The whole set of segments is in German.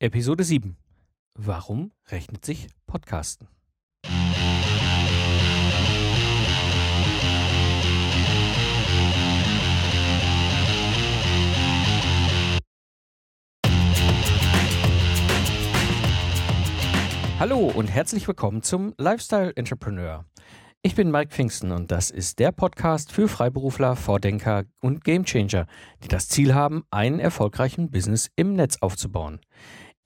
Episode 7. Warum rechnet sich Podcasten? Hallo und herzlich willkommen zum Lifestyle Entrepreneur. Ich bin Mike Pfingsten und das ist der Podcast für Freiberufler, Vordenker und Gamechanger, die das Ziel haben, einen erfolgreichen Business im Netz aufzubauen.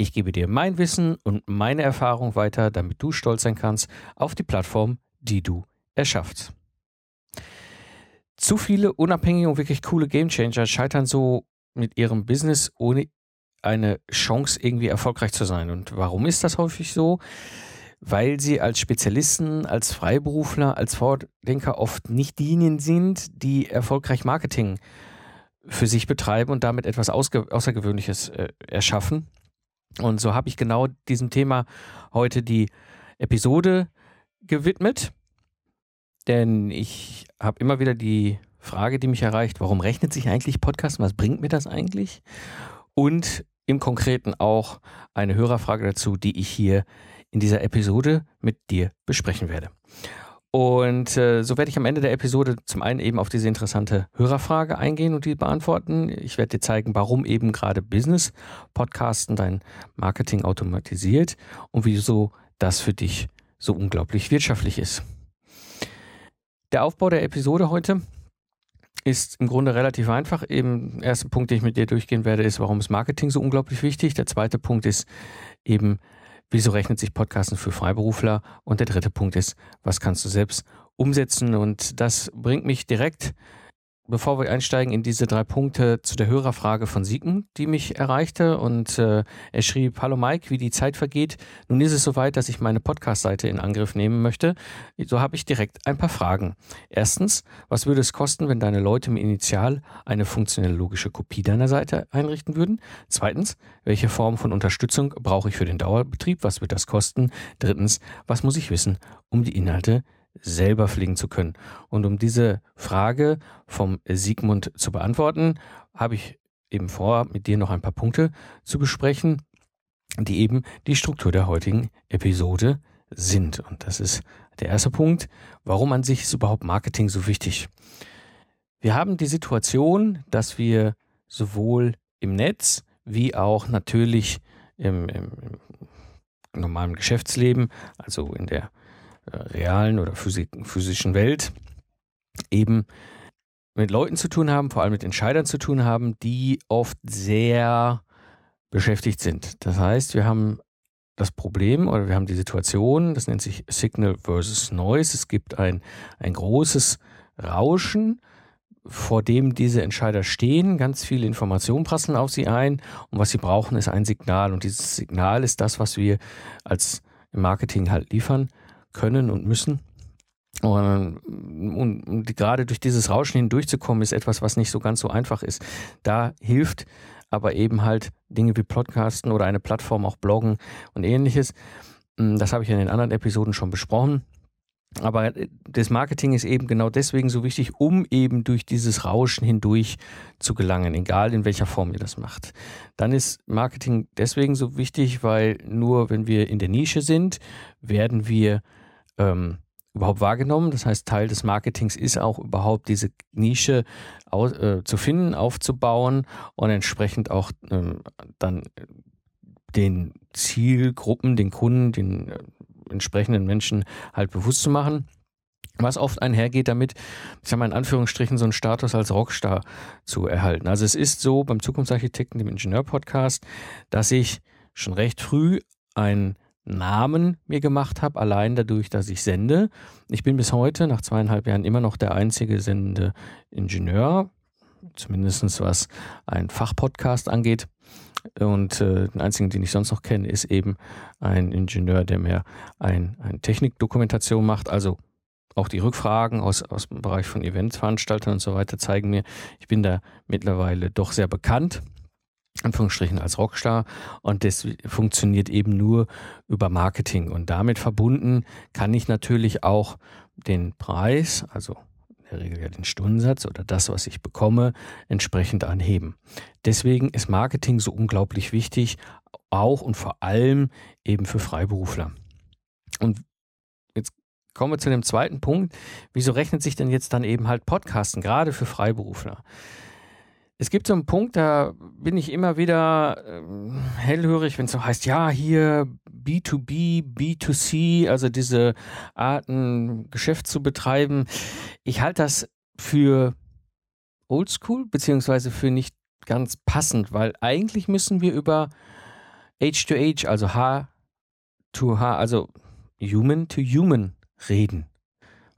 Ich gebe dir mein Wissen und meine Erfahrung weiter, damit du stolz sein kannst auf die Plattform, die du erschaffst. Zu viele unabhängige und wirklich coole Gamechanger scheitern so mit ihrem Business ohne eine Chance irgendwie erfolgreich zu sein. Und warum ist das häufig so? Weil sie als Spezialisten, als Freiberufler, als Vordenker oft nicht diejenigen sind, die erfolgreich Marketing für sich betreiben und damit etwas Außergewöhnliches äh, erschaffen. Und so habe ich genau diesem Thema heute die Episode gewidmet. Denn ich habe immer wieder die Frage, die mich erreicht, warum rechnet sich eigentlich Podcast? Was bringt mir das eigentlich? Und im Konkreten auch eine Hörerfrage dazu, die ich hier in dieser Episode mit dir besprechen werde. Und äh, so werde ich am Ende der Episode zum einen eben auf diese interessante Hörerfrage eingehen und die beantworten. Ich werde dir zeigen, warum eben gerade Business Podcasten dein Marketing automatisiert und wieso das für dich so unglaublich wirtschaftlich ist. Der Aufbau der Episode heute ist im Grunde relativ einfach. Eben der erste Punkt, den ich mit dir durchgehen werde, ist, warum ist Marketing so unglaublich wichtig. Der zweite Punkt ist eben, Wieso rechnet sich Podcasten für Freiberufler? Und der dritte Punkt ist, was kannst du selbst umsetzen? Und das bringt mich direkt bevor wir einsteigen in diese drei Punkte zu der Hörerfrage von Siegen, die mich erreichte. Und äh, er schrieb, Hallo Mike, wie die Zeit vergeht. Nun ist es soweit, dass ich meine Podcast-Seite in Angriff nehmen möchte. So habe ich direkt ein paar Fragen. Erstens, was würde es kosten, wenn deine Leute im Initial eine funktionelle logische Kopie deiner Seite einrichten würden? Zweitens, welche Form von Unterstützung brauche ich für den Dauerbetrieb? Was wird das kosten? Drittens, was muss ich wissen, um die Inhalte selber fliegen zu können. Und um diese Frage vom Sigmund zu beantworten, habe ich eben vor, mit dir noch ein paar Punkte zu besprechen, die eben die Struktur der heutigen Episode sind. Und das ist der erste Punkt. Warum an sich ist überhaupt Marketing so wichtig? Wir haben die Situation, dass wir sowohl im Netz wie auch natürlich im, im, im normalen Geschäftsleben, also in der realen oder physischen Welt eben mit Leuten zu tun haben, vor allem mit Entscheidern zu tun haben, die oft sehr beschäftigt sind. Das heißt, wir haben das Problem oder wir haben die Situation, das nennt sich Signal versus Noise. Es gibt ein, ein großes Rauschen, vor dem diese Entscheider stehen. Ganz viele Informationen prasseln auf sie ein und was sie brauchen, ist ein Signal. Und dieses Signal ist das, was wir als Marketing halt liefern können und müssen. Und, und, gerade durch dieses Rauschen hindurchzukommen, ist etwas, was nicht so ganz so einfach ist. Da hilft aber eben halt Dinge wie Podcasten oder eine Plattform, auch Bloggen und ähnliches. Hm, das habe ich in den anderen Episoden schon besprochen. Aber äh, das Marketing ist eben genau deswegen so wichtig, um eben durch dieses Rauschen hindurch zu gelangen, egal in welcher Form ihr das macht. Dann ist Marketing deswegen so wichtig, weil nur wenn wir in der Nische sind, werden wir ähm, überhaupt wahrgenommen. Das heißt, Teil des Marketings ist auch überhaupt diese Nische aus, äh, zu finden, aufzubauen und entsprechend auch ähm, dann den Zielgruppen, den Kunden, den äh, entsprechenden Menschen halt bewusst zu machen. Was oft einhergeht damit, ich sage mal in Anführungsstrichen, so einen Status als Rockstar zu erhalten. Also es ist so beim Zukunftsarchitekten, dem Ingenieur-Podcast, dass ich schon recht früh ein Namen mir gemacht habe, allein dadurch, dass ich sende. Ich bin bis heute, nach zweieinhalb Jahren, immer noch der einzige sendende Ingenieur, zumindest was ein Fachpodcast angeht. Und äh, den einzigen, den ich sonst noch kenne, ist eben ein Ingenieur, der mehr ein, eine Technikdokumentation macht. Also auch die Rückfragen aus, aus dem Bereich von Eventveranstaltern und so weiter zeigen mir, ich bin da mittlerweile doch sehr bekannt Anführungsstrichen als Rockstar und das funktioniert eben nur über Marketing und damit verbunden kann ich natürlich auch den Preis, also in der Regel ja den Stundensatz oder das, was ich bekomme, entsprechend anheben. Deswegen ist Marketing so unglaublich wichtig auch und vor allem eben für Freiberufler. Und jetzt kommen wir zu dem zweiten Punkt. Wieso rechnet sich denn jetzt dann eben halt Podcasten, gerade für Freiberufler? Es gibt so einen Punkt, da bin ich immer wieder äh, hellhörig, wenn es so heißt, ja, hier B2B, B2C, also diese Arten, Geschäft zu betreiben. Ich halte das für oldschool, beziehungsweise für nicht ganz passend, weil eigentlich müssen wir über H2H, also H to H, also Human to Human reden.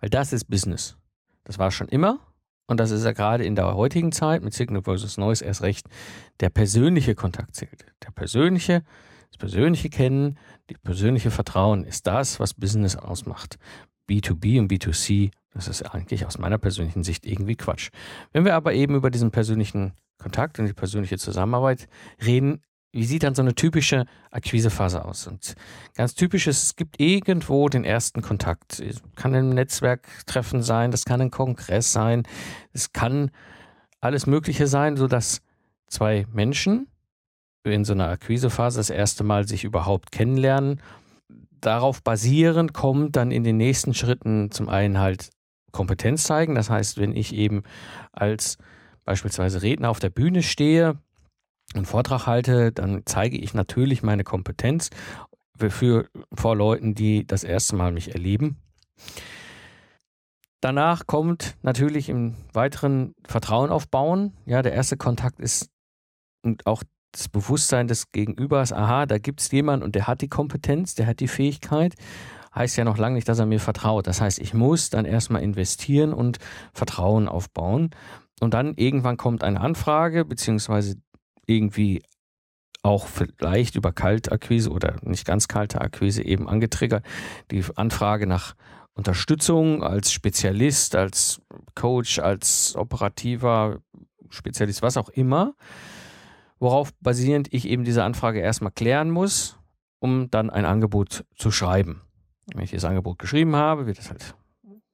Weil das ist Business. Das war schon immer und das ist ja gerade in der heutigen Zeit mit Signal versus Noise erst recht, der persönliche Kontakt zählt. Der persönliche, das persönliche Kennen, das persönliche Vertrauen ist das, was Business ausmacht. B2B und B2C, das ist eigentlich aus meiner persönlichen Sicht irgendwie Quatsch. Wenn wir aber eben über diesen persönlichen Kontakt und die persönliche Zusammenarbeit reden, wie sieht dann so eine typische Akquisephase aus? Und ganz typisch ist, es gibt irgendwo den ersten Kontakt. Es kann ein Netzwerktreffen sein, das kann ein Kongress sein, es kann alles Mögliche sein, sodass zwei Menschen in so einer Akquisephase das erste Mal sich überhaupt kennenlernen. Darauf basierend kommt dann in den nächsten Schritten zum einen halt Kompetenz zeigen. Das heißt, wenn ich eben als beispielsweise Redner auf der Bühne stehe, einen Vortrag halte, dann zeige ich natürlich meine Kompetenz für, vor Leuten, die das erste Mal mich erleben. Danach kommt natürlich im weiteren Vertrauen aufbauen. Ja, der erste Kontakt ist auch das Bewusstsein des Gegenübers, aha, da gibt es jemanden und der hat die Kompetenz, der hat die Fähigkeit, heißt ja noch lange nicht, dass er mir vertraut. Das heißt, ich muss dann erstmal investieren und Vertrauen aufbauen. Und dann irgendwann kommt eine Anfrage, beziehungsweise irgendwie auch vielleicht über Kaltakquise oder nicht ganz kalte Akquise eben angetriggert, die Anfrage nach Unterstützung als Spezialist, als Coach, als operativer Spezialist, was auch immer, worauf basierend ich eben diese Anfrage erstmal klären muss, um dann ein Angebot zu schreiben. Wenn ich das Angebot geschrieben habe, wird es halt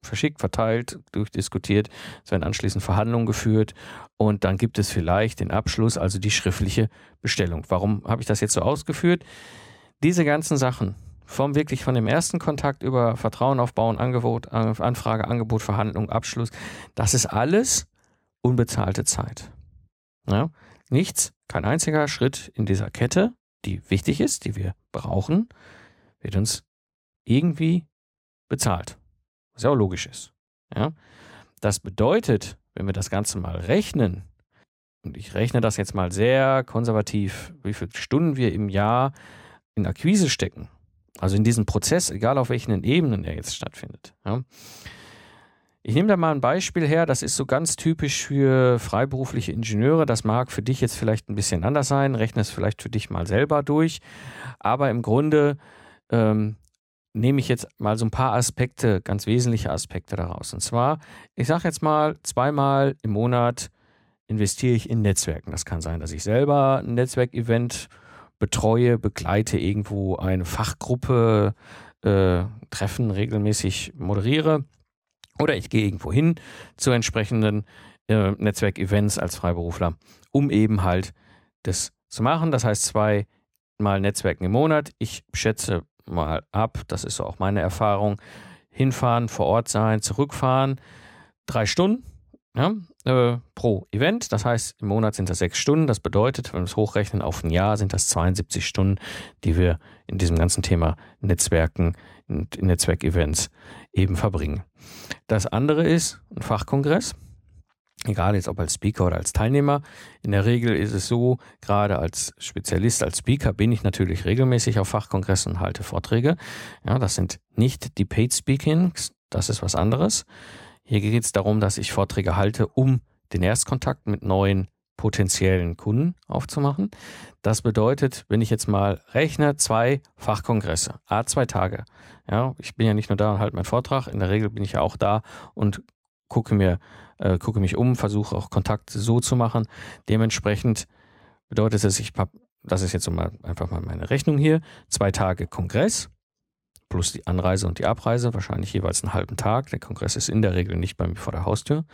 verschickt, verteilt, durchdiskutiert, es werden anschließend Verhandlungen geführt und dann gibt es vielleicht den Abschluss, also die schriftliche Bestellung. Warum habe ich das jetzt so ausgeführt? Diese ganzen Sachen, vom wirklich von dem ersten Kontakt über Vertrauen aufbauen, Angebot, Anfrage, Angebot, Verhandlung, Abschluss, das ist alles unbezahlte Zeit. Ja? Nichts, kein einziger Schritt in dieser Kette, die wichtig ist, die wir brauchen, wird uns irgendwie bezahlt was ja auch logisch ist. Ja? Das bedeutet, wenn wir das Ganze mal rechnen, und ich rechne das jetzt mal sehr konservativ, wie viele Stunden wir im Jahr in Akquise stecken, also in diesem Prozess, egal auf welchen Ebenen er jetzt stattfindet. Ja? Ich nehme da mal ein Beispiel her, das ist so ganz typisch für freiberufliche Ingenieure. Das mag für dich jetzt vielleicht ein bisschen anders sein, rechne es vielleicht für dich mal selber durch. Aber im Grunde ähm, nehme ich jetzt mal so ein paar Aspekte, ganz wesentliche Aspekte daraus. Und zwar, ich sage jetzt mal, zweimal im Monat investiere ich in Netzwerken. Das kann sein, dass ich selber ein Netzwerkevent betreue, begleite irgendwo eine Fachgruppe, äh, Treffen regelmäßig moderiere. Oder ich gehe irgendwo hin zu entsprechenden äh, Netzwerkevents als Freiberufler, um eben halt das zu machen. Das heißt, zweimal Netzwerken im Monat. Ich schätze mal ab, das ist auch meine Erfahrung, hinfahren, vor Ort sein, zurückfahren, drei Stunden ja, äh, pro Event. Das heißt, im Monat sind das sechs Stunden. Das bedeutet, wenn wir es hochrechnen auf ein Jahr, sind das 72 Stunden, die wir in diesem ganzen Thema Netzwerken und Netzwerkevents eben verbringen. Das andere ist ein Fachkongress egal jetzt ob als Speaker oder als Teilnehmer. In der Regel ist es so, gerade als Spezialist, als Speaker bin ich natürlich regelmäßig auf Fachkongressen und halte Vorträge. Ja, das sind nicht die Paid Speakings, das ist was anderes. Hier geht es darum, dass ich Vorträge halte, um den Erstkontakt mit neuen potenziellen Kunden aufzumachen. Das bedeutet, wenn ich jetzt mal rechne, zwei Fachkongresse, a zwei Tage. Ja, ich bin ja nicht nur da und halte meinen Vortrag, in der Regel bin ich ja auch da und gucke mir äh, gucke mich um, versuche auch Kontakt so zu machen. Dementsprechend bedeutet es, ich habe, das ist jetzt so mal einfach mal meine Rechnung hier, zwei Tage Kongress plus die Anreise und die Abreise, wahrscheinlich jeweils einen halben Tag. Der Kongress ist in der Regel nicht bei mir vor der Haustür.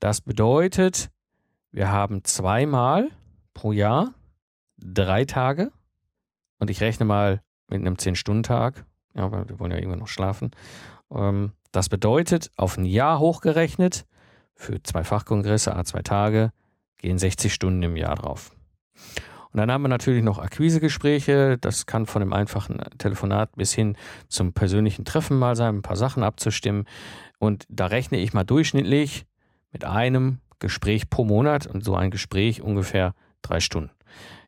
Das bedeutet, wir haben zweimal pro Jahr drei Tage und ich rechne mal mit einem 10-Stunden-Tag, ja, aber wir wollen ja irgendwann noch schlafen. Ähm, das bedeutet, auf ein Jahr hochgerechnet, für zwei Fachkongresse, a zwei Tage, gehen 60 Stunden im Jahr drauf. Und dann haben wir natürlich noch Akquisegespräche. Das kann von dem einfachen Telefonat bis hin zum persönlichen Treffen mal sein, ein paar Sachen abzustimmen. Und da rechne ich mal durchschnittlich mit einem Gespräch pro Monat und so ein Gespräch ungefähr drei Stunden.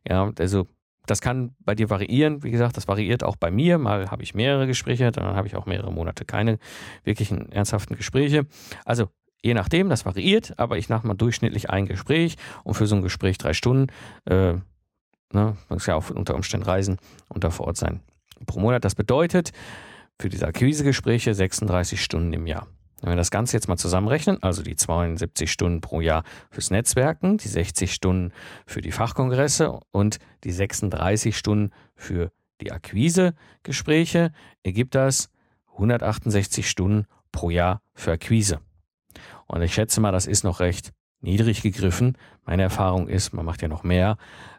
Ja, also das kann bei dir variieren. Wie gesagt, das variiert auch bei mir. Mal habe ich mehrere Gespräche, dann habe ich auch mehrere Monate keine wirklichen ernsthaften Gespräche. Also je nachdem, das variiert, aber ich mache mal durchschnittlich ein Gespräch und für so ein Gespräch drei Stunden. Äh, ne, man muss ja auch unter Umständen reisen und da vor Ort sein pro Monat. Das bedeutet für diese Akquisegespräche 36 Stunden im Jahr. Wenn wir das Ganze jetzt mal zusammenrechnen, also die 72 Stunden pro Jahr fürs Netzwerken, die 60 Stunden für die Fachkongresse und die 36 Stunden für die Akquisegespräche, ergibt das 168 Stunden pro Jahr für Akquise. Und ich schätze mal, das ist noch recht niedrig gegriffen. Meine Erfahrung ist, man macht ja noch mehr.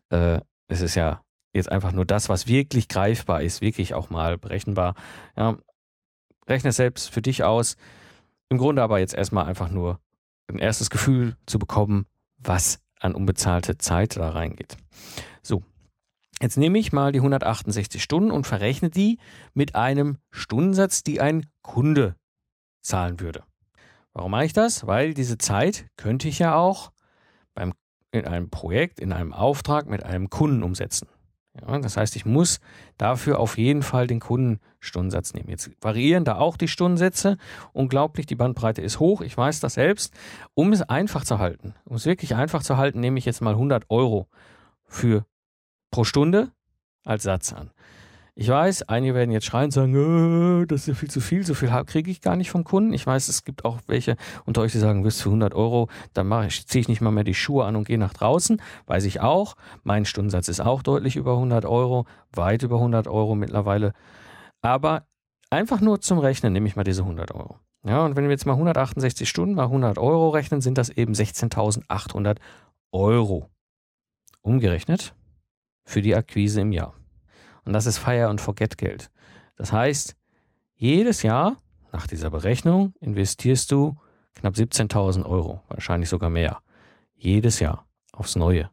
Äh, es ist ja jetzt einfach nur das, was wirklich greifbar ist, wirklich auch mal berechenbar. Ja, rechne selbst für dich aus. Im Grunde aber jetzt erstmal einfach nur ein erstes Gefühl zu bekommen, was an unbezahlte Zeit da reingeht. So, jetzt nehme ich mal die 168 Stunden und verrechne die mit einem Stundensatz, die ein Kunde zahlen würde. Warum mache ich das? Weil diese Zeit könnte ich ja auch beim, in einem Projekt, in einem Auftrag mit einem Kunden umsetzen. Ja, das heißt, ich muss dafür auf jeden Fall den Kundenstundensatz nehmen. Jetzt variieren da auch die Stundensätze. Unglaublich, die Bandbreite ist hoch. Ich weiß das selbst. Um es einfach zu halten, um es wirklich einfach zu halten, nehme ich jetzt mal 100 Euro für pro Stunde als Satz an. Ich weiß, einige werden jetzt schreien und sagen, äh, das ist ja viel zu viel, so viel kriege ich gar nicht vom Kunden. Ich weiß, es gibt auch welche unter euch, die sagen, wirst für 100 Euro, dann ziehe ich nicht mal mehr die Schuhe an und gehe nach draußen. Weiß ich auch. Mein Stundensatz ist auch deutlich über 100 Euro, weit über 100 Euro mittlerweile. Aber einfach nur zum Rechnen nehme ich mal diese 100 Euro. Ja, und wenn wir jetzt mal 168 Stunden mal 100 Euro rechnen, sind das eben 16.800 Euro. Umgerechnet für die Akquise im Jahr. Und das ist Fire and Forget Geld. Das heißt, jedes Jahr nach dieser Berechnung investierst du knapp 17.000 Euro, wahrscheinlich sogar mehr. Jedes Jahr aufs Neue.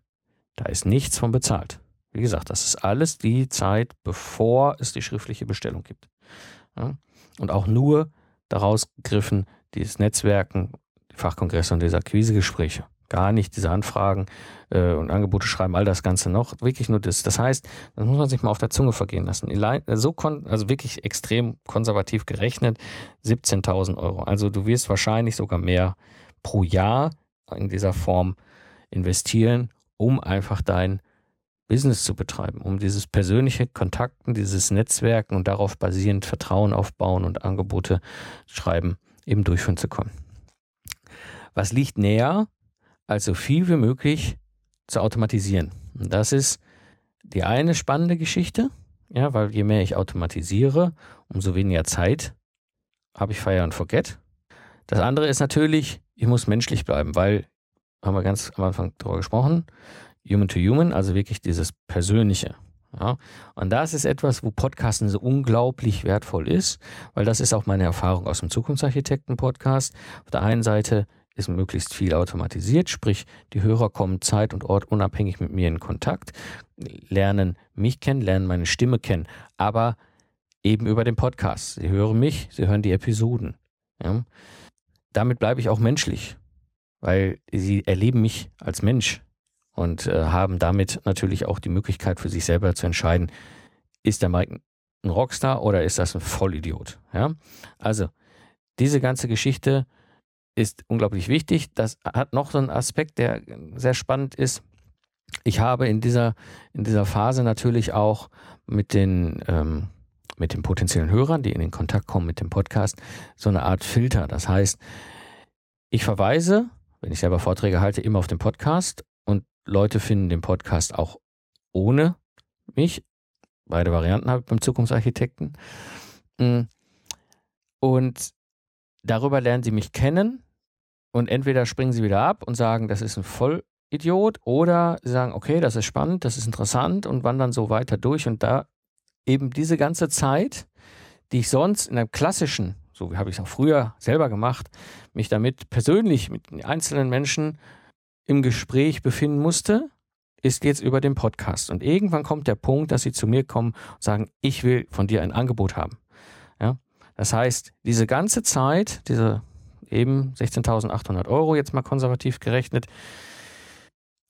Da ist nichts von bezahlt. Wie gesagt, das ist alles die Zeit, bevor es die schriftliche Bestellung gibt. Und auch nur daraus gegriffen, dieses Netzwerken, die Fachkongresse und diese Akquisegespräche gar nicht diese Anfragen äh, und Angebote schreiben, all das Ganze noch. Wirklich nur das. Das heißt, das muss man sich mal auf der Zunge vergehen lassen. So kon also wirklich extrem konservativ gerechnet, 17.000 Euro. Also du wirst wahrscheinlich sogar mehr pro Jahr in dieser Form investieren, um einfach dein Business zu betreiben, um dieses persönliche Kontakten, dieses Netzwerken und darauf basierend Vertrauen aufbauen und Angebote schreiben, eben durchführen zu können. Was liegt näher, also viel wie möglich zu automatisieren. Und das ist die eine spannende Geschichte, ja, weil je mehr ich automatisiere, umso weniger Zeit habe ich Fire and Forget. Das andere ist natürlich, ich muss menschlich bleiben, weil, haben wir ganz am Anfang darüber gesprochen, Human to Human, also wirklich dieses Persönliche. Ja, und das ist etwas, wo Podcasten so unglaublich wertvoll ist, weil das ist auch meine Erfahrung aus dem Zukunftsarchitekten-Podcast. Auf der einen Seite ist möglichst viel automatisiert, sprich die Hörer kommen zeit- und ortunabhängig mit mir in Kontakt, lernen mich kennen, lernen meine Stimme kennen, aber eben über den Podcast. Sie hören mich, sie hören die Episoden. Ja? Damit bleibe ich auch menschlich, weil sie erleben mich als Mensch und äh, haben damit natürlich auch die Möglichkeit für sich selber zu entscheiden, ist der Mike ein Rockstar oder ist das ein Vollidiot? Ja? Also, diese ganze Geschichte ist unglaublich wichtig. Das hat noch so einen Aspekt, der sehr spannend ist. Ich habe in dieser, in dieser Phase natürlich auch mit den, ähm, mit den potenziellen Hörern, die in den Kontakt kommen mit dem Podcast, so eine Art Filter. Das heißt, ich verweise, wenn ich selber Vorträge halte, immer auf den Podcast und Leute finden den Podcast auch ohne mich. Beide Varianten habe ich beim Zukunftsarchitekten. Mm. Und darüber lernen sie mich kennen und entweder springen sie wieder ab und sagen, das ist ein Vollidiot oder sie sagen, okay, das ist spannend, das ist interessant und wandern so weiter durch und da eben diese ganze Zeit, die ich sonst in einem klassischen, so wie habe ich es auch früher selber gemacht, mich damit persönlich mit einzelnen Menschen im Gespräch befinden musste, ist jetzt über den Podcast. Und irgendwann kommt der Punkt, dass sie zu mir kommen und sagen, ich will von dir ein Angebot haben. Ja? Das heißt, diese ganze Zeit, diese eben 16.800 Euro jetzt mal konservativ gerechnet,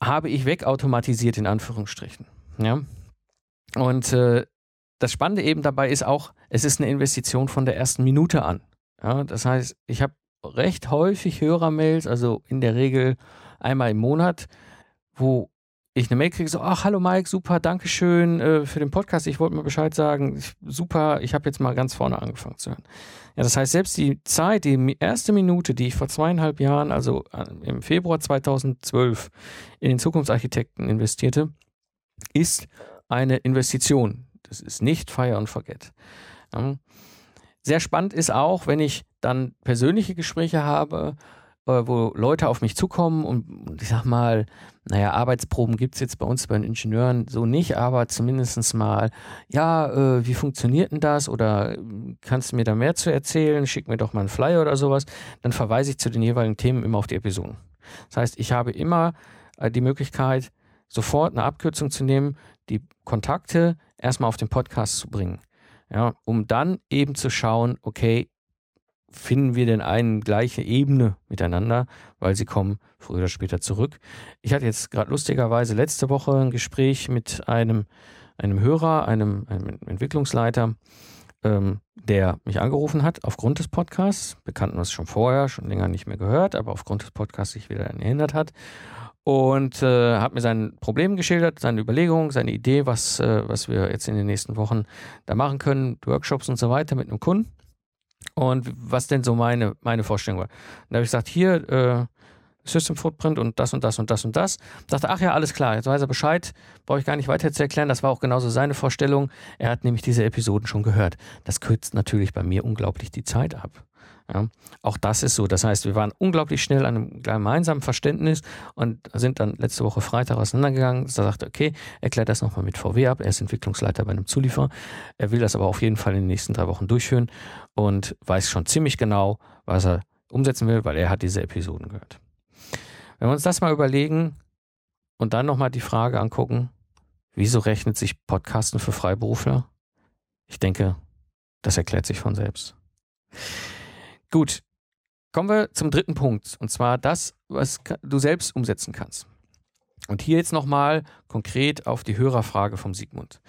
habe ich wegautomatisiert in Anführungsstrichen. Ja? Und äh, das Spannende eben dabei ist auch, es ist eine Investition von der ersten Minute an. Ja? Das heißt, ich habe recht häufig Hörermails, also in der Regel einmal im Monat, wo ich eine Mail kriege, so, ach, hallo Mike, super, danke schön äh, für den Podcast. Ich wollte mal Bescheid sagen, super, ich habe jetzt mal ganz vorne angefangen zu hören. Ja, das heißt, selbst die Zeit, die erste Minute, die ich vor zweieinhalb Jahren, also äh, im Februar 2012 in den Zukunftsarchitekten investierte, ist eine Investition. Das ist nicht Fire and Forget. Sehr spannend ist auch, wenn ich dann persönliche Gespräche habe, wo Leute auf mich zukommen und ich sag mal, naja, Arbeitsproben gibt es jetzt bei uns bei den Ingenieuren so nicht, aber zumindest mal, ja, äh, wie funktioniert denn das? Oder äh, kannst du mir da mehr zu erzählen? Schick mir doch mal einen Flyer oder sowas. Dann verweise ich zu den jeweiligen Themen immer auf die Episoden. Das heißt, ich habe immer äh, die Möglichkeit, sofort eine Abkürzung zu nehmen, die Kontakte erstmal auf den Podcast zu bringen. Ja, um dann eben zu schauen, okay, finden wir denn eine gleiche Ebene miteinander, weil sie kommen früher oder später zurück. Ich hatte jetzt gerade lustigerweise letzte Woche ein Gespräch mit einem, einem Hörer, einem, einem Entwicklungsleiter, ähm, der mich angerufen hat aufgrund des Podcasts. Bekannten uns schon vorher, schon länger nicht mehr gehört, aber aufgrund des Podcasts sich wieder erinnert hat. Und äh, hat mir sein Problem geschildert, seine Überlegungen, seine Idee, was, äh, was wir jetzt in den nächsten Wochen da machen können, Workshops und so weiter mit einem Kunden und was denn so meine, meine Vorstellung war. Und da habe ich gesagt, hier, äh, System Footprint und das und das und das und das. Dachte, ach ja, alles klar, jetzt weiß er Bescheid, brauche ich gar nicht weiter zu erklären. Das war auch genauso seine Vorstellung. Er hat nämlich diese Episoden schon gehört. Das kürzt natürlich bei mir unglaublich die Zeit ab. Ja, auch das ist so. Das heißt, wir waren unglaublich schnell an einem gemeinsamen Verständnis und sind dann letzte Woche Freitag auseinandergegangen. Da sagte, okay, erklärt das nochmal mit VW ab. Er ist Entwicklungsleiter bei einem Zulieferer. Er will das aber auf jeden Fall in den nächsten drei Wochen durchführen und weiß schon ziemlich genau, was er umsetzen will, weil er hat diese Episoden gehört. Wenn wir uns das mal überlegen und dann nochmal die Frage angucken, wieso rechnet sich Podcasten für Freiberufler? Ich denke, das erklärt sich von selbst. Gut, kommen wir zum dritten Punkt und zwar das, was du selbst umsetzen kannst. Und hier jetzt nochmal konkret auf die Hörerfrage vom Sigmund.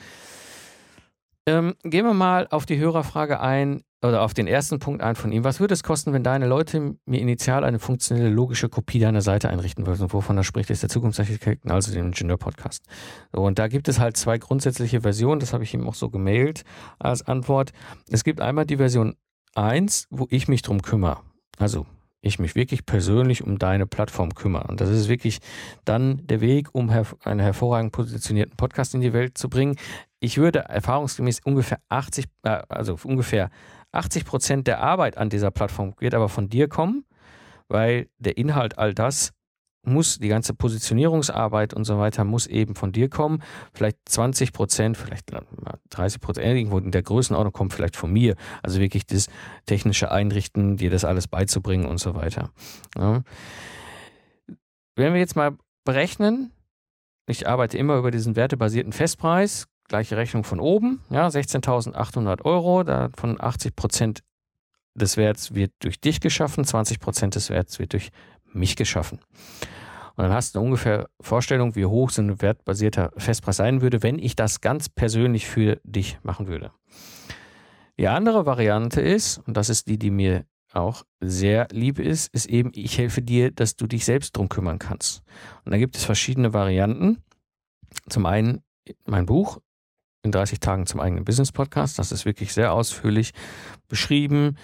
Ähm, gehen wir mal auf die Hörerfrage ein oder auf den ersten Punkt ein von ihm. Was würde es kosten, wenn deine Leute mir initial eine funktionelle logische Kopie deiner Seite einrichten würden? Wovon er spricht, ist der Zukunftsarchitekten, also den Ingenieur-Podcast. So, und da gibt es halt zwei grundsätzliche Versionen, das habe ich ihm auch so gemailt als Antwort. Es gibt einmal die Version eins, wo ich mich drum kümmere. Also ich mich wirklich persönlich um deine Plattform kümmere. Und das ist wirklich dann der Weg, um einen hervorragend positionierten Podcast in die Welt zu bringen. Ich würde erfahrungsgemäß ungefähr 80, äh, also ungefähr 80 Prozent der Arbeit an dieser Plattform wird aber von dir kommen, weil der Inhalt all das muss, die ganze Positionierungsarbeit und so weiter muss eben von dir kommen. Vielleicht 20 Prozent, vielleicht 30 Prozent, irgendwo in der Größenordnung kommt vielleicht von mir. Also wirklich das technische Einrichten, dir das alles beizubringen und so weiter. Ja. Wenn wir jetzt mal berechnen, ich arbeite immer über diesen wertebasierten Festpreis, gleiche Rechnung von oben, ja, 16.800 Euro, davon 80 Prozent des Werts wird durch dich geschaffen, 20 Prozent des Werts wird durch mich geschaffen. Und dann hast du ungefähr Vorstellung, wie hoch so ein wertbasierter Festpreis sein würde, wenn ich das ganz persönlich für dich machen würde. Die andere Variante ist, und das ist die, die mir auch sehr lieb ist, ist eben, ich helfe dir, dass du dich selbst drum kümmern kannst. Und da gibt es verschiedene Varianten. Zum einen mein Buch in 30 Tagen zum eigenen Business Podcast. Das ist wirklich sehr ausführlich beschrieben.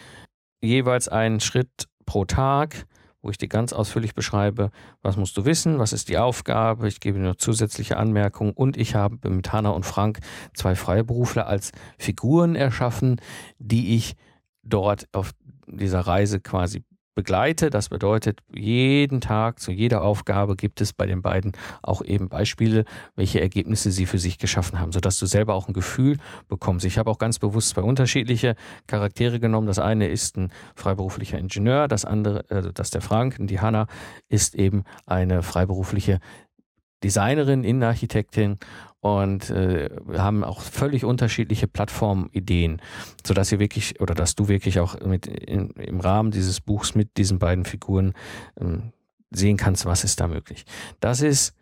Jeweils einen Schritt pro Tag wo ich dir ganz ausführlich beschreibe, was musst du wissen, was ist die Aufgabe, ich gebe dir noch zusätzliche Anmerkungen und ich habe mit Hanna und Frank zwei Freiberufler als Figuren erschaffen, die ich dort auf dieser Reise quasi begleite. Das bedeutet, jeden Tag zu jeder Aufgabe gibt es bei den beiden auch eben Beispiele, welche Ergebnisse sie für sich geschaffen haben, sodass du selber auch ein Gefühl bekommst. Ich habe auch ganz bewusst zwei unterschiedliche Charaktere genommen. Das eine ist ein freiberuflicher Ingenieur, das andere, also das der Frank, die Hanna, ist eben eine freiberufliche Designerin, Innenarchitektin und äh, haben auch völlig unterschiedliche Plattformideen, sodass ihr wirklich oder dass du wirklich auch mit in, im Rahmen dieses Buchs mit diesen beiden Figuren ähm, sehen kannst, was ist da möglich. Das ist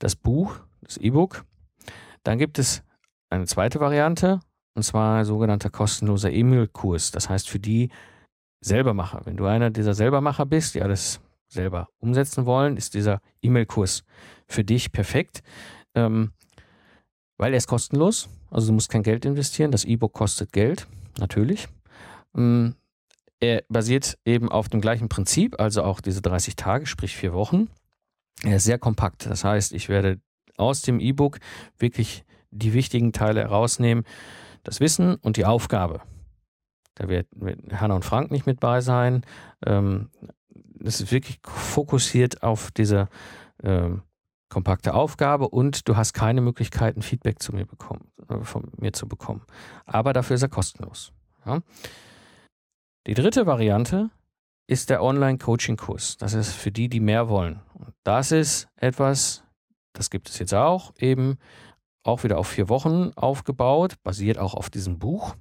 das Buch, das E-Book. Dann gibt es eine zweite Variante und zwar ein sogenannter kostenloser E-Mail-Kurs. Das heißt für die Selbermacher. Wenn du einer dieser Selbermacher bist, die alles selber umsetzen wollen, ist dieser E-Mail-Kurs für dich perfekt. Ähm, weil er ist kostenlos, also du musst kein Geld investieren. Das E-Book kostet Geld, natürlich. Mm, er basiert eben auf dem gleichen Prinzip, also auch diese 30 Tage, sprich vier Wochen. Er ist sehr kompakt. Das heißt, ich werde aus dem E-Book wirklich die wichtigen Teile herausnehmen. Das Wissen und die Aufgabe. Da wird Hanna und Frank nicht mit bei sein. Ähm, das ist wirklich fokussiert auf diese ähm, kompakte Aufgabe und du hast keine Möglichkeiten, Feedback zu mir bekommen, äh, von mir zu bekommen. Aber dafür ist er kostenlos. Ja. Die dritte Variante ist der Online-Coaching-Kurs. Das ist für die, die mehr wollen. Und das ist etwas, das gibt es jetzt auch, eben auch wieder auf vier Wochen aufgebaut, basiert auch auf diesem Buch.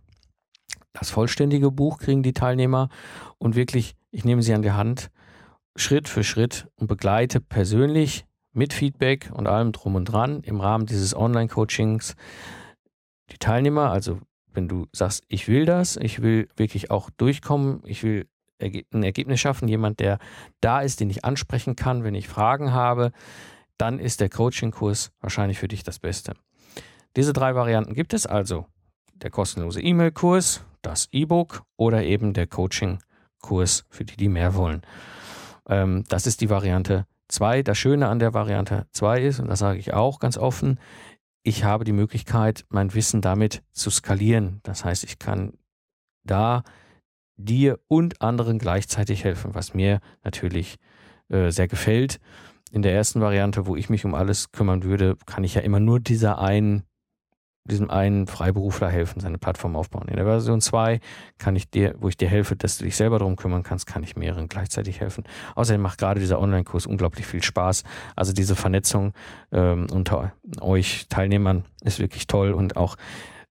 Das vollständige Buch kriegen die Teilnehmer und wirklich, ich nehme sie an die Hand, Schritt für Schritt und begleite persönlich mit Feedback und allem drum und dran im Rahmen dieses Online-Coachings die Teilnehmer, also wenn du sagst, ich will das, ich will wirklich auch durchkommen, ich will ein Ergebnis schaffen, jemand, der da ist, den ich ansprechen kann, wenn ich Fragen habe, dann ist der Coaching-Kurs wahrscheinlich für dich das Beste. Diese drei Varianten gibt es also. Der kostenlose E-Mail-Kurs, das E-Book oder eben der Coaching-Kurs für die, die mehr wollen. Ähm, das ist die Variante Zwei, das Schöne an der Variante 2 ist, und das sage ich auch ganz offen, ich habe die Möglichkeit, mein Wissen damit zu skalieren. Das heißt, ich kann da dir und anderen gleichzeitig helfen, was mir natürlich äh, sehr gefällt. In der ersten Variante, wo ich mich um alles kümmern würde, kann ich ja immer nur dieser einen diesem einen Freiberufler helfen, seine Plattform aufbauen. In der Version 2 kann ich dir, wo ich dir helfe, dass du dich selber darum kümmern kannst, kann ich mehreren gleichzeitig helfen. Außerdem macht gerade dieser Online-Kurs unglaublich viel Spaß. Also diese Vernetzung ähm, unter euch Teilnehmern ist wirklich toll und auch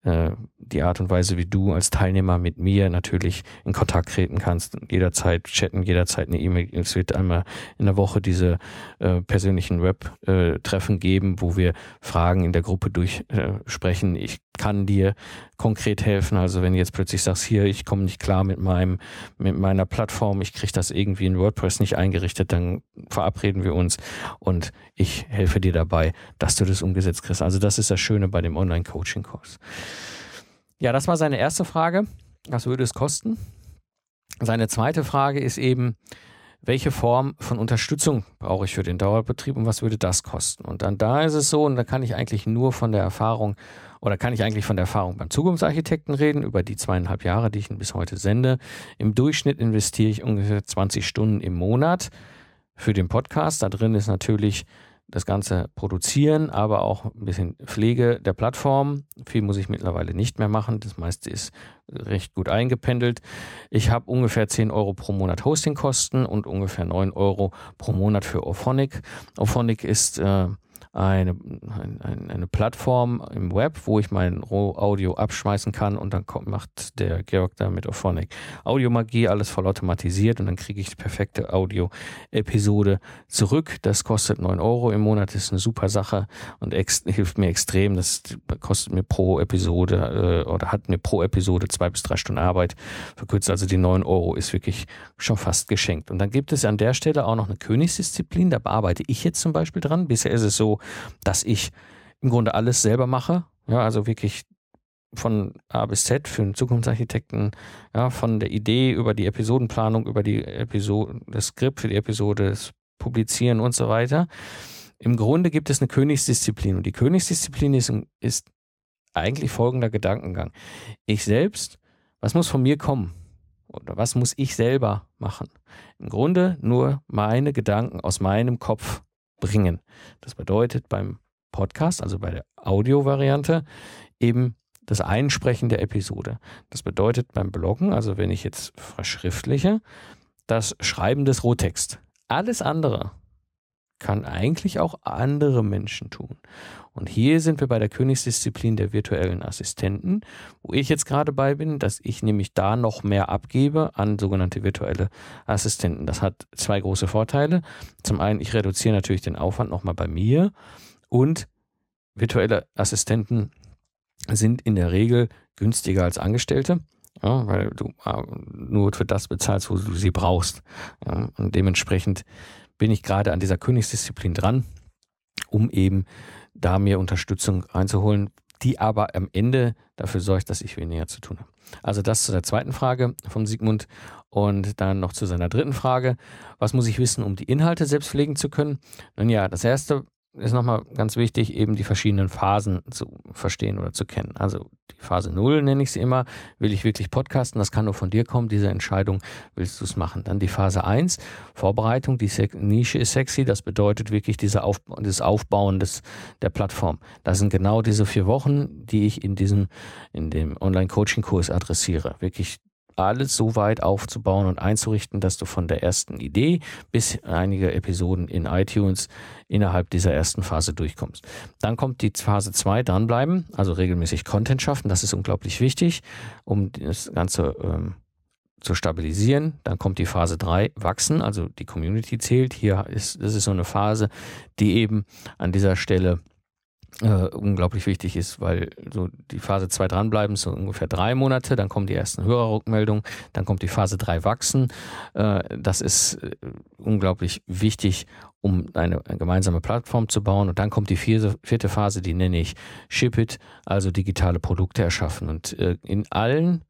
äh, die Art und Weise, wie du als Teilnehmer mit mir natürlich in Kontakt treten kannst, jederzeit chatten, jederzeit eine E-Mail. Es wird einmal in der Woche diese äh, persönlichen Web-Treffen äh, geben, wo wir Fragen in der Gruppe durchsprechen. Ich kann dir konkret helfen. Also wenn du jetzt plötzlich sagst, hier, ich komme nicht klar mit meinem, mit meiner Plattform, ich kriege das irgendwie in WordPress nicht eingerichtet, dann verabreden wir uns und ich helfe dir dabei, dass du das umgesetzt kriegst. Also das ist das Schöne bei dem Online-Coaching-Kurs. Ja, das war seine erste Frage. Was würde es kosten? Seine zweite Frage ist eben, welche Form von Unterstützung brauche ich für den Dauerbetrieb und was würde das kosten? Und dann da ist es so, und da kann ich eigentlich nur von der Erfahrung oder kann ich eigentlich von der Erfahrung beim Zukunftsarchitekten reden, über die zweieinhalb Jahre, die ich bis heute sende. Im Durchschnitt investiere ich ungefähr 20 Stunden im Monat für den Podcast. Da drin ist natürlich das Ganze produzieren, aber auch ein bisschen Pflege der Plattform. Viel muss ich mittlerweile nicht mehr machen. Das meiste ist recht gut eingependelt. Ich habe ungefähr 10 Euro pro Monat Hostingkosten und ungefähr 9 Euro pro Monat für Ophonic. Ophonic ist äh, eine, eine, eine Plattform im Web, wo ich mein Roh-Audio abschmeißen kann und dann kommt, macht der Georg da mit Auphonic Audiomagie, alles voll automatisiert und dann kriege ich die perfekte Audio-Episode zurück. Das kostet 9 Euro im Monat, das ist eine super Sache und hilft mir extrem. Das kostet mir pro Episode äh, oder hat mir pro Episode zwei bis drei Stunden Arbeit verkürzt. Also die 9 Euro ist wirklich schon fast geschenkt. Und dann gibt es an der Stelle auch noch eine Königsdisziplin, da bearbeite ich jetzt zum Beispiel dran. Bisher ist es so, dass ich im Grunde alles selber mache. Ja, also wirklich von A bis Z für einen Zukunftsarchitekten, ja, von der Idee über die Episodenplanung, über die Episode, das Skript für die Episode, das Publizieren und so weiter. Im Grunde gibt es eine Königsdisziplin und die Königsdisziplin ist, ist eigentlich folgender Gedankengang. Ich selbst, was muss von mir kommen? oder was muss ich selber machen? Im Grunde nur meine Gedanken aus meinem Kopf bringen. Das bedeutet beim Podcast, also bei der Audiovariante, eben das Einsprechen der Episode. Das bedeutet beim Bloggen, also wenn ich jetzt verschriftliche, das Schreiben des Rohtext. Alles andere kann eigentlich auch andere Menschen tun. Und hier sind wir bei der Königsdisziplin der virtuellen Assistenten, wo ich jetzt gerade bei bin, dass ich nämlich da noch mehr abgebe an sogenannte virtuelle Assistenten. Das hat zwei große Vorteile. Zum einen, ich reduziere natürlich den Aufwand nochmal bei mir und virtuelle Assistenten sind in der Regel günstiger als Angestellte. Ja, weil du äh, nur für das bezahlst, wo du sie brauchst. Ja, und dementsprechend bin ich gerade an dieser Königsdisziplin dran, um eben da mir Unterstützung einzuholen, die aber am Ende dafür sorgt, dass ich weniger zu tun habe. Also das zu der zweiten Frage von Sigmund und dann noch zu seiner dritten Frage. Was muss ich wissen, um die Inhalte selbst pflegen zu können? Nun ja, das erste, ist nochmal ganz wichtig, eben die verschiedenen Phasen zu verstehen oder zu kennen. Also die Phase 0 nenne ich sie immer. Will ich wirklich podcasten? Das kann nur von dir kommen, diese Entscheidung. Willst du es machen? Dann die Phase 1, Vorbereitung. Die Nische ist sexy. Das bedeutet wirklich diese Auf dieses Aufbauen des, der Plattform. Das sind genau diese vier Wochen, die ich in diesem, in dem Online-Coaching-Kurs adressiere. Wirklich alles so weit aufzubauen und einzurichten, dass du von der ersten Idee bis einige Episoden in iTunes innerhalb dieser ersten Phase durchkommst. Dann kommt die Phase 2, dranbleiben, also regelmäßig Content schaffen. Das ist unglaublich wichtig, um das Ganze ähm, zu stabilisieren. Dann kommt die Phase 3, wachsen, also die Community zählt. Hier ist, das ist so eine Phase, die eben an dieser Stelle äh, unglaublich wichtig ist, weil so die Phase 2 dranbleiben, so ungefähr drei Monate, dann kommen die ersten Hörerrückmeldungen, dann kommt die Phase 3 wachsen. Äh, das ist äh, unglaublich wichtig, um eine, eine, gemeinsame Plattform zu bauen. Und dann kommt die vierte, vierte Phase, die nenne ich Ship It, also digitale Produkte erschaffen. Und äh, in allen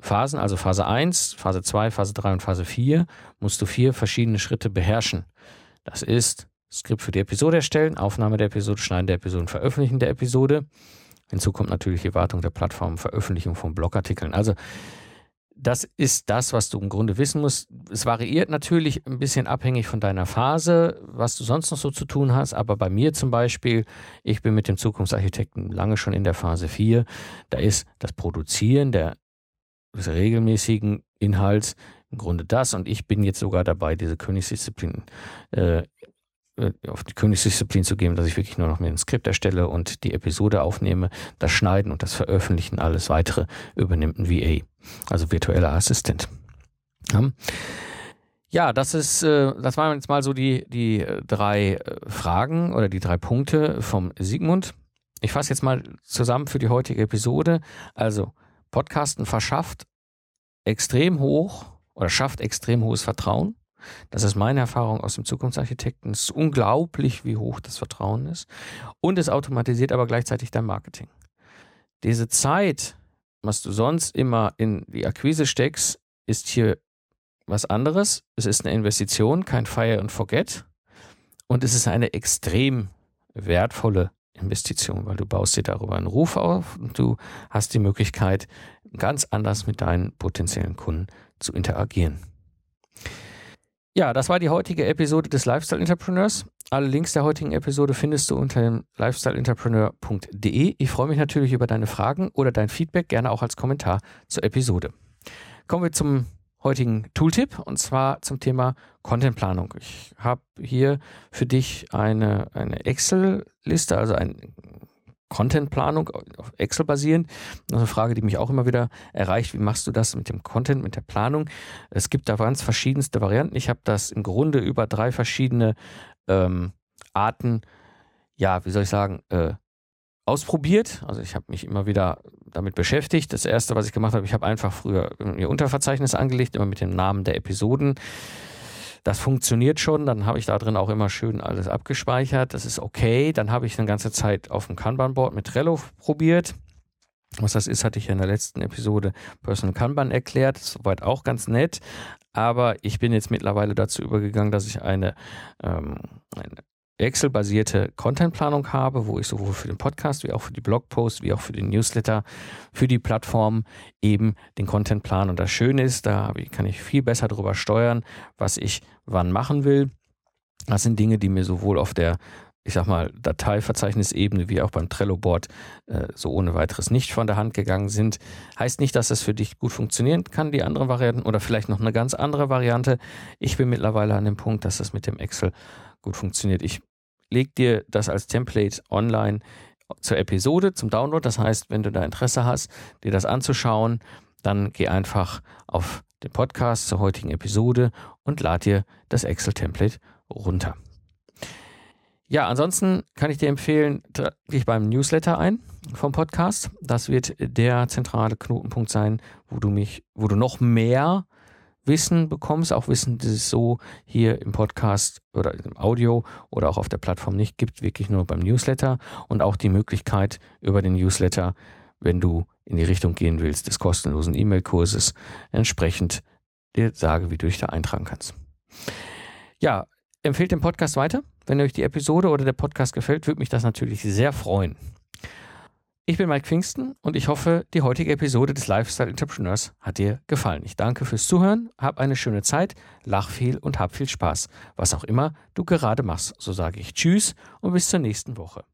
Phasen, also Phase 1, Phase 2, Phase 3 und Phase 4, musst du vier verschiedene Schritte beherrschen. Das ist Skript für die Episode erstellen, Aufnahme der Episode, Schneiden der Episode, Veröffentlichen der Episode. Hinzu kommt natürlich die Wartung der Plattform, Veröffentlichung von Blogartikeln. Also das ist das, was du im Grunde wissen musst. Es variiert natürlich ein bisschen abhängig von deiner Phase, was du sonst noch so zu tun hast. Aber bei mir zum Beispiel, ich bin mit dem Zukunftsarchitekten lange schon in der Phase 4. Da ist das Produzieren der, des regelmäßigen Inhalts im Grunde das. Und ich bin jetzt sogar dabei, diese Königsdisziplin äh, auf die Königsdisziplin zu geben, dass ich wirklich nur noch mir ein Skript erstelle und die Episode aufnehme, das Schneiden und das Veröffentlichen, alles weitere übernimmt ein VA, also virtueller Assistent. Ja. Ja, das ist, äh, das waren jetzt mal so die, die äh, drei Fragen oder die drei Punkte vom Sigmund. Ich fasse jetzt mal zusammen für die heutige Episode. Also, Podcasten verschafft extrem hoch oder schafft extrem hohes Vertrauen. Das ist meine Erfahrung aus dem Zukunftsarchitekten. Es ist unglaublich, wie hoch das Vertrauen ist. Und es automatisiert aber gleichzeitig dein Marketing. Diese Zeit, was du sonst immer in die Akquise steckst, ist hier was anderes. Es ist eine Investition, kein Fire and Forget. Und es ist eine extrem wertvolle Investition, weil du baust dir darüber einen Ruf auf und du hast die Möglichkeit, ganz anders mit deinen potenziellen Kunden zu interagieren. Ja, das war die heutige Episode des Lifestyle Entrepreneurs. Alle Links der heutigen Episode findest du unter lifestyleentrepreneur.de. Ich freue mich natürlich über deine Fragen oder dein Feedback, gerne auch als Kommentar zur Episode. Kommen wir zum heutigen Tooltip und zwar zum Thema Contentplanung. Ich habe hier für dich eine, eine Excel-Liste, also ein Contentplanung auf Excel basierend. Das ist eine Frage, die mich auch immer wieder erreicht. Wie machst du das mit dem Content, mit der Planung? Es gibt da ganz verschiedenste Varianten. Ich habe das im Grunde über drei verschiedene ähm, Arten, ja, wie soll ich sagen, äh, ausprobiert. Also ich habe mich immer wieder damit beschäftigt. Das erste, was ich gemacht habe, ich habe einfach früher mir Unterverzeichnis angelegt, immer mit dem Namen der Episoden. Das funktioniert schon, dann habe ich da drin auch immer schön alles abgespeichert. Das ist okay. Dann habe ich eine ganze Zeit auf dem Kanban-Board mit Trello probiert. Was das ist, hatte ich ja in der letzten Episode Personal Kanban erklärt. Soweit auch ganz nett. Aber ich bin jetzt mittlerweile dazu übergegangen, dass ich eine, ähm, eine Excel-basierte Contentplanung habe, wo ich sowohl für den Podcast wie auch für die Blogposts wie auch für den Newsletter für die Plattform eben den Content plan. Und das Schöne ist, da kann ich viel besser darüber steuern, was ich wann machen will. Das sind Dinge, die mir sowohl auf der ich sag mal, Dateiverzeichnisebene wie auch beim Trello-Board äh, so ohne weiteres nicht von der Hand gegangen sind. Heißt nicht, dass das für dich gut funktionieren kann, die anderen Varianten oder vielleicht noch eine ganz andere Variante. Ich bin mittlerweile an dem Punkt, dass das mit dem Excel gut funktioniert. Ich leg dir das als Template online zur Episode, zum Download. Das heißt, wenn du da Interesse hast, dir das anzuschauen, dann geh einfach auf den Podcast zur heutigen Episode und lad dir das Excel-Template runter. Ja, ansonsten kann ich dir empfehlen, trag dich beim Newsletter ein vom Podcast. Das wird der zentrale Knotenpunkt sein, wo du mich, wo du noch mehr Wissen bekommst, auch Wissen, das es so hier im Podcast oder im Audio oder auch auf der Plattform nicht gibt, wirklich nur beim Newsletter und auch die Möglichkeit über den Newsletter, wenn du in die Richtung gehen willst, des kostenlosen E-Mail-Kurses, entsprechend dir sage, wie du dich da eintragen kannst. Ja, empfehlt den Podcast weiter. Wenn euch die Episode oder der Podcast gefällt, würde mich das natürlich sehr freuen. Ich bin Mike Pfingsten und ich hoffe, die heutige Episode des Lifestyle Entrepreneurs hat dir gefallen. Ich danke fürs Zuhören, hab eine schöne Zeit, lach viel und hab viel Spaß. Was auch immer du gerade machst. So sage ich Tschüss und bis zur nächsten Woche.